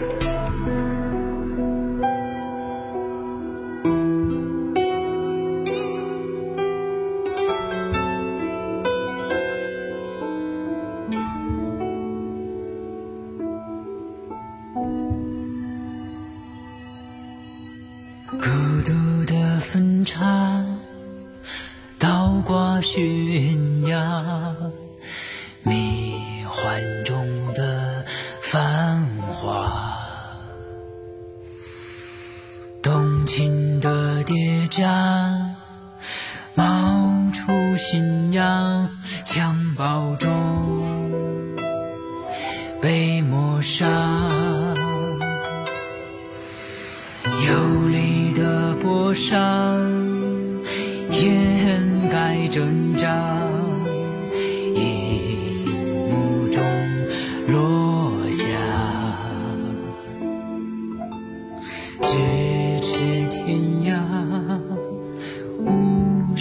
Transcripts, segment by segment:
孤独的分叉，倒挂悬崖，迷幻。动情的叠加，冒出信仰，襁褓中被抹杀，有力的薄纱。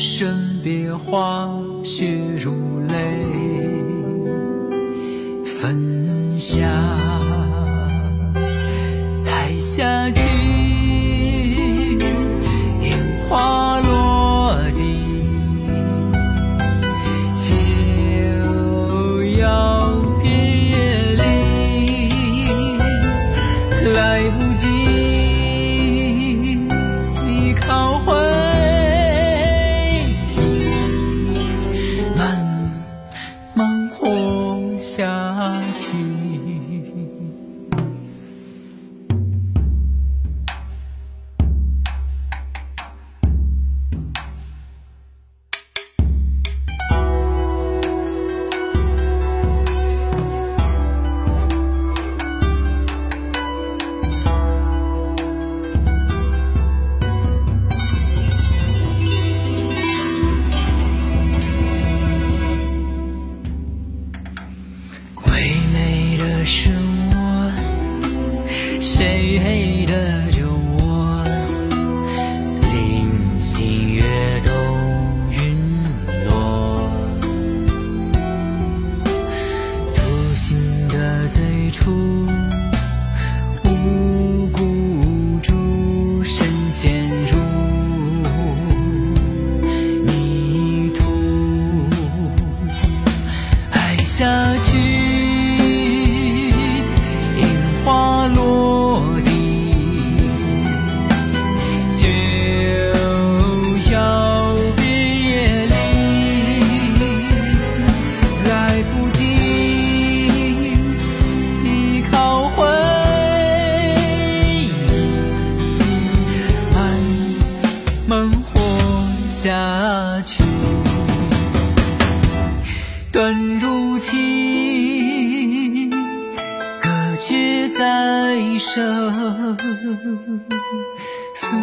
身别花雪如泪，分下台下去，烟花落地，就要别离，来不及。的着我？下去，断如情，隔绝在生死。